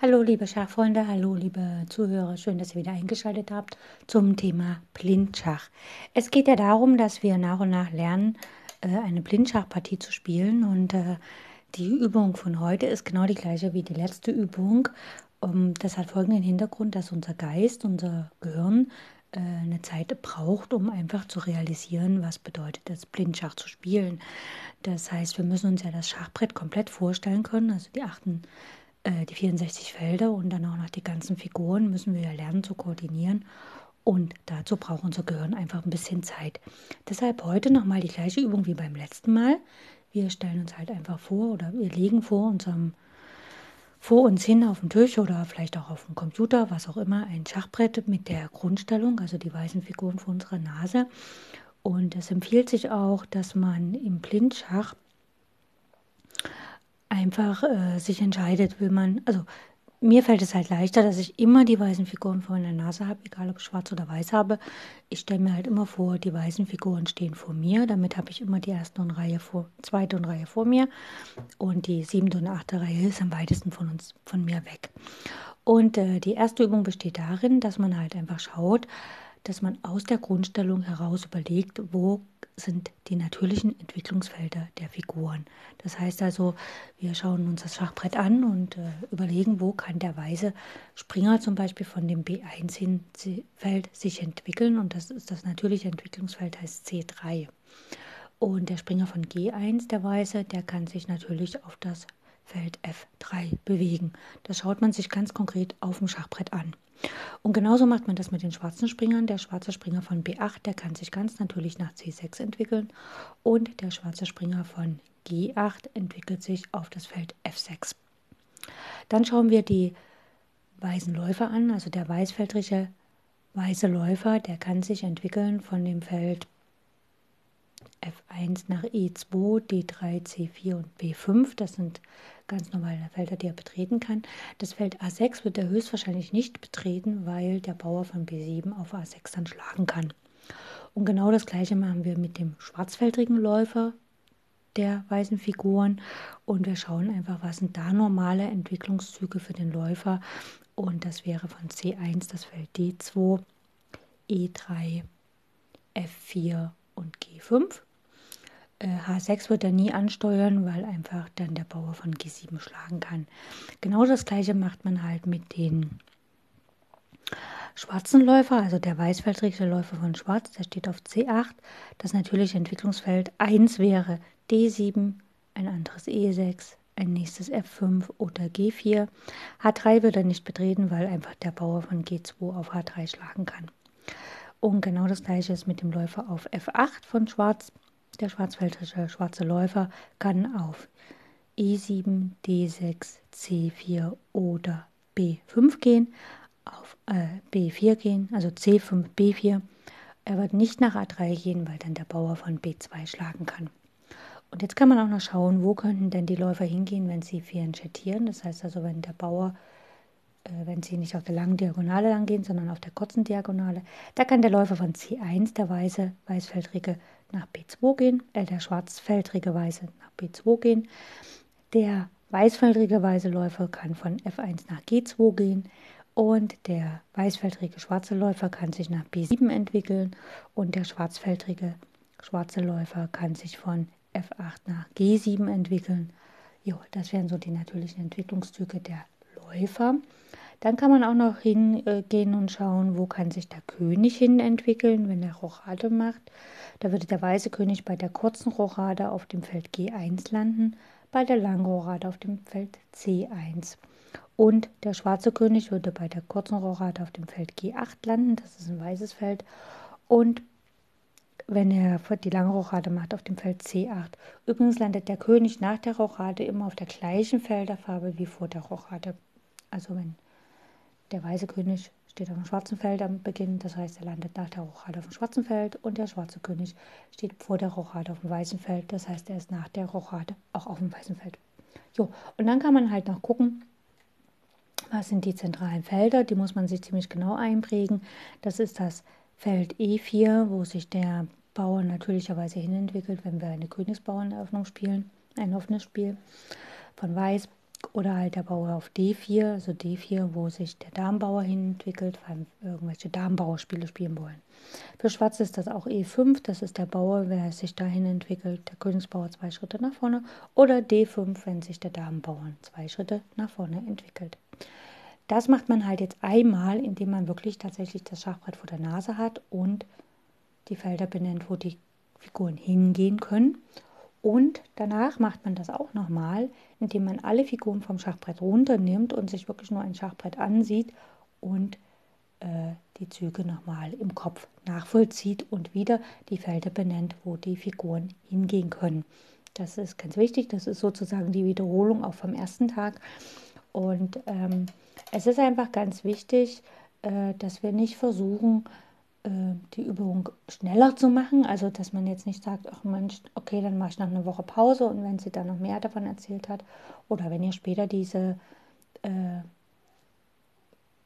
Hallo liebe Schachfreunde, hallo liebe Zuhörer, schön, dass ihr wieder eingeschaltet habt zum Thema Blindschach. Es geht ja darum, dass wir nach und nach lernen, äh, eine Blindschachpartie zu spielen und äh, die Übung von heute ist genau die gleiche wie die letzte Übung. Das hat folgenden Hintergrund, dass unser Geist, unser Gehirn äh, eine Zeit braucht, um einfach zu realisieren, was bedeutet es, Blindschach zu spielen. Das heißt, wir müssen uns ja das Schachbrett komplett vorstellen können, also die achten äh, die 64 Felder und dann auch noch die ganzen Figuren müssen wir ja lernen zu koordinieren. Und dazu braucht unser Gehirn einfach ein bisschen Zeit. Deshalb heute nochmal die gleiche Übung wie beim letzten Mal. Wir stellen uns halt einfach vor oder wir legen vor unserem vor uns hin auf dem Tisch oder vielleicht auch auf dem Computer, was auch immer, ein Schachbrett mit der Grundstellung, also die weißen Figuren vor unserer Nase. Und es empfiehlt sich auch, dass man im Blindschach einfach äh, sich entscheidet, will man, also mir fällt es halt leichter, dass ich immer die weißen Figuren vor meiner Nase habe, egal ob ich schwarz oder weiß habe. Ich stelle mir halt immer vor, die weißen Figuren stehen vor mir. Damit habe ich immer die erste und Reihe vor, zweite und Reihe vor mir. Und die siebte und achte Reihe ist am weitesten von uns, von mir weg. Und äh, die erste Übung besteht darin, dass man halt einfach schaut, dass man aus der Grundstellung heraus überlegt, wo sind die natürlichen Entwicklungsfelder der Figuren. Das heißt also, wir schauen uns das Schachbrett an und äh, überlegen, wo kann der weiße Springer zum Beispiel von dem B1-Feld sich entwickeln. Und das ist das natürliche Entwicklungsfeld heißt C3. Und der Springer von G1, der weiße, der kann sich natürlich auf das Feld F3 bewegen. Das schaut man sich ganz konkret auf dem Schachbrett an. Und genauso macht man das mit den schwarzen Springern. Der schwarze Springer von B8, der kann sich ganz natürlich nach C6 entwickeln. Und der schwarze Springer von G8 entwickelt sich auf das Feld F6. Dann schauen wir die weißen Läufer an. Also der weißfeldrige weiße Läufer, der kann sich entwickeln von dem Feld F1 nach E2, D3, C4 und B5. Das sind ganz normale Felder, die er betreten kann. Das Feld A6 wird er höchstwahrscheinlich nicht betreten, weil der Bauer von B7 auf A6 dann schlagen kann. Und genau das gleiche machen wir mit dem schwarzfeldrigen Läufer der weißen Figuren und wir schauen einfach, was sind da normale Entwicklungszüge für den Läufer und das wäre von C1 das Feld D2, E3, F4 und G5. H6 äh, wird er nie ansteuern, weil einfach dann der Bauer von G7 schlagen kann. Genau das gleiche macht man halt mit den schwarzen Läufer, also der weißfeldrige Läufer von Schwarz, der steht auf C8. Das natürliche Entwicklungsfeld 1 wäre D7, ein anderes E6, ein nächstes F5 oder G4. H3 wird er nicht betreten, weil einfach der Bauer von G2 auf H3 schlagen kann. Und genau das gleiche ist mit dem Läufer auf F8 von Schwarz. Der schwarzfeldrische schwarze Läufer kann auf E7, D6, C4 oder B5 gehen, auf äh, B4 gehen, also C5, B4. Er wird nicht nach A3 gehen, weil dann der Bauer von B2 schlagen kann. Und jetzt kann man auch noch schauen, wo könnten denn die Läufer hingehen, wenn sie fianchettieren. Das heißt also, wenn der Bauer wenn sie nicht auf der langen Diagonale lang gehen, sondern auf der kurzen Diagonale. Da kann der Läufer von C1, der weiße, weißfeldrige, nach B2 gehen, äh, der schwarzfeldrige Weiße nach B2 gehen. Der weißfeldrige weiße Läufer kann von F1 nach G2 gehen und der weißfeldrige schwarze Läufer kann sich nach B7 entwickeln und der schwarzfeldrige schwarze Läufer kann sich von F8 nach G7 entwickeln. Jo, das wären so die natürlichen Entwicklungszüge der Läufer. Dann kann man auch noch hingehen und schauen, wo kann sich der König hin entwickeln, wenn er Rochade macht. Da würde der weiße König bei der kurzen Rochade auf dem Feld G1 landen, bei der langen Rochade auf dem Feld C1. Und der schwarze König würde bei der kurzen Rochade auf dem Feld G8 landen, das ist ein weißes Feld. Und wenn er die lange Rochade macht auf dem Feld C8. Übrigens landet der König nach der Rochade immer auf der gleichen Felderfarbe wie vor der Rochade. Also wenn der weiße König steht auf dem schwarzen Feld am Beginn, das heißt, er landet nach der Rochade auf dem schwarzen Feld und der schwarze König steht vor der Rochade auf dem weißen Feld, das heißt, er ist nach der Rochade auch auf dem weißen Feld. Jo, und dann kann man halt noch gucken, was sind die zentralen Felder, die muss man sich ziemlich genau einprägen. Das ist das Feld E4, wo sich der Bauer natürlicherweise hinentwickelt, wenn wir eine Königsbauerneröffnung spielen, ein offenes Spiel von Weiß. Oder halt der Bauer auf D4, also D4, wo sich der Darmbauer hin entwickelt, weil irgendwelche Darmbauerspiele spielen wollen. Für Schwarz ist das auch E5, das ist der Bauer, wer sich dahin entwickelt, der Königsbauer zwei Schritte nach vorne. Oder D5, wenn sich der Damenbauer zwei Schritte nach vorne entwickelt. Das macht man halt jetzt einmal, indem man wirklich tatsächlich das Schachbrett vor der Nase hat und die Felder benennt, wo die Figuren hingehen können. Und danach macht man das auch nochmal, indem man alle Figuren vom Schachbrett runternimmt und sich wirklich nur ein Schachbrett ansieht und äh, die Züge nochmal im Kopf nachvollzieht und wieder die Felder benennt, wo die Figuren hingehen können. Das ist ganz wichtig, das ist sozusagen die Wiederholung auch vom ersten Tag. Und ähm, es ist einfach ganz wichtig, äh, dass wir nicht versuchen, die Übung schneller zu machen. Also, dass man jetzt nicht sagt, ach Mensch, okay, dann mache ich noch eine Woche Pause und wenn sie dann noch mehr davon erzählt hat oder wenn ihr später diese äh,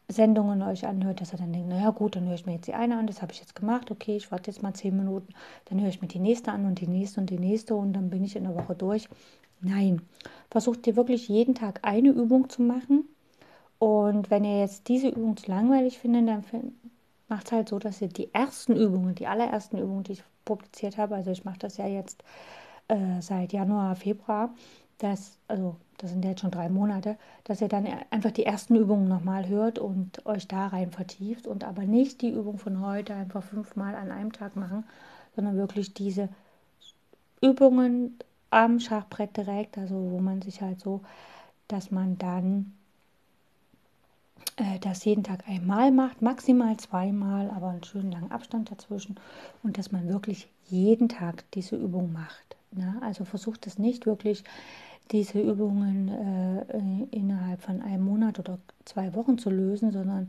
Sendungen euch anhört, dass er dann denkt, naja gut, dann höre ich mir jetzt die eine an, das habe ich jetzt gemacht, okay, ich warte jetzt mal zehn Minuten, dann höre ich mir die nächste an und die nächste und die nächste und dann bin ich in der Woche durch. Nein, versucht ihr wirklich jeden Tag eine Übung zu machen und wenn ihr jetzt diese Übung zu langweilig findet, dann macht es halt so, dass ihr die ersten Übungen, die allerersten Übungen, die ich publiziert habe, also ich mache das ja jetzt äh, seit Januar, Februar, dass, also das sind jetzt schon drei Monate, dass ihr dann einfach die ersten Übungen nochmal hört und euch da rein vertieft und aber nicht die Übung von heute einfach fünfmal an einem Tag machen, sondern wirklich diese Übungen am Schachbrett direkt, also wo man sich halt so, dass man dann äh, das jeden Tag einmal macht, maximal zweimal, aber einen schönen langen Abstand dazwischen und dass man wirklich jeden Tag diese Übung macht. Ne? Also versucht es nicht wirklich diese Übungen äh, innerhalb von einem Monat oder zwei Wochen zu lösen, sondern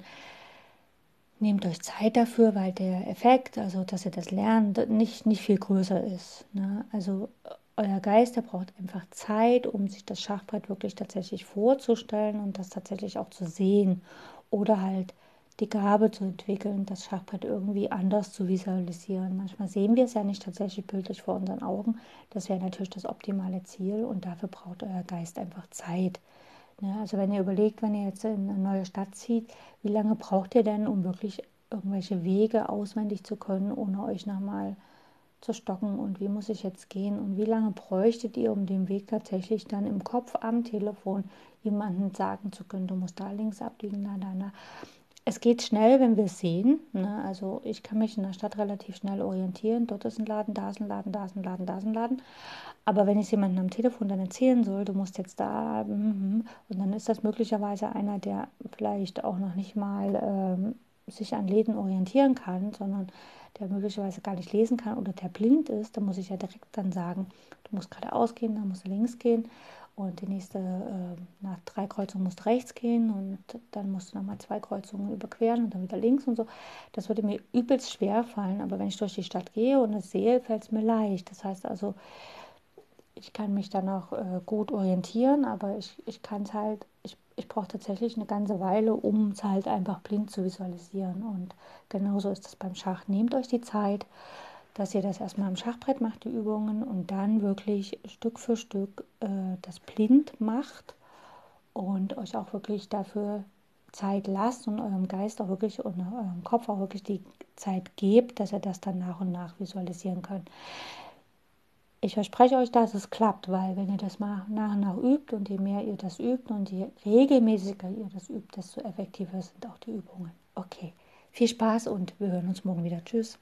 nehmt euch Zeit dafür, weil der Effekt, also dass ihr das lernt, nicht, nicht viel größer ist. Ne? Also euer Geist, der braucht einfach Zeit, um sich das Schachbrett wirklich tatsächlich vorzustellen und das tatsächlich auch zu sehen oder halt die Gabe zu entwickeln, das Schachbrett irgendwie anders zu visualisieren. Manchmal sehen wir es ja nicht tatsächlich bildlich vor unseren Augen. Das wäre natürlich das optimale Ziel und dafür braucht euer Geist einfach Zeit. Ne? Also wenn ihr überlegt, wenn ihr jetzt in eine neue Stadt zieht, wie lange braucht ihr denn, um wirklich irgendwelche Wege auswendig zu können, ohne euch nochmal zu stocken und wie muss ich jetzt gehen und wie lange bräuchtet ihr, um den Weg tatsächlich dann im Kopf am Telefon jemandem sagen zu können, du musst da links abbiegen, da, da, da es geht schnell, wenn wir sehen. Ne? Also ich kann mich in der Stadt relativ schnell orientieren. Dort ist ein Laden, da ist ein Laden, da ist ein Laden, da ist ein Laden. Aber wenn ich jemandem am Telefon dann erzählen soll, du musst jetzt da, mm, und dann ist das möglicherweise einer, der vielleicht auch noch nicht mal ähm, sich an Läden orientieren kann, sondern der möglicherweise gar nicht lesen kann oder der blind ist, dann muss ich ja direkt dann sagen, du musst geradeaus gehen, dann musst du links gehen und die nächste, äh, nach drei Kreuzungen musst du rechts gehen und dann musst du nochmal zwei Kreuzungen überqueren und dann wieder links und so. Das würde mir übelst schwer fallen, aber wenn ich durch die Stadt gehe und es sehe, fällt es mir leicht. Das heißt also, ich kann mich dann auch äh, gut orientieren, aber ich, ich kann es halt, ich, ich brauche tatsächlich eine ganze Weile, um es halt einfach blind zu visualisieren. Und genauso ist es beim Schach. Nehmt euch die Zeit dass ihr das erstmal am Schachbrett macht, die Übungen, und dann wirklich Stück für Stück äh, das blind macht und euch auch wirklich dafür Zeit lasst und eurem Geist auch wirklich und eurem Kopf auch wirklich die Zeit gebt, dass ihr das dann nach und nach visualisieren könnt. Ich verspreche euch, dass es klappt, weil wenn ihr das mal nach und nach übt und je mehr ihr das übt und je regelmäßiger ihr das übt, desto effektiver sind auch die Übungen. Okay, viel Spaß und wir hören uns morgen wieder. Tschüss.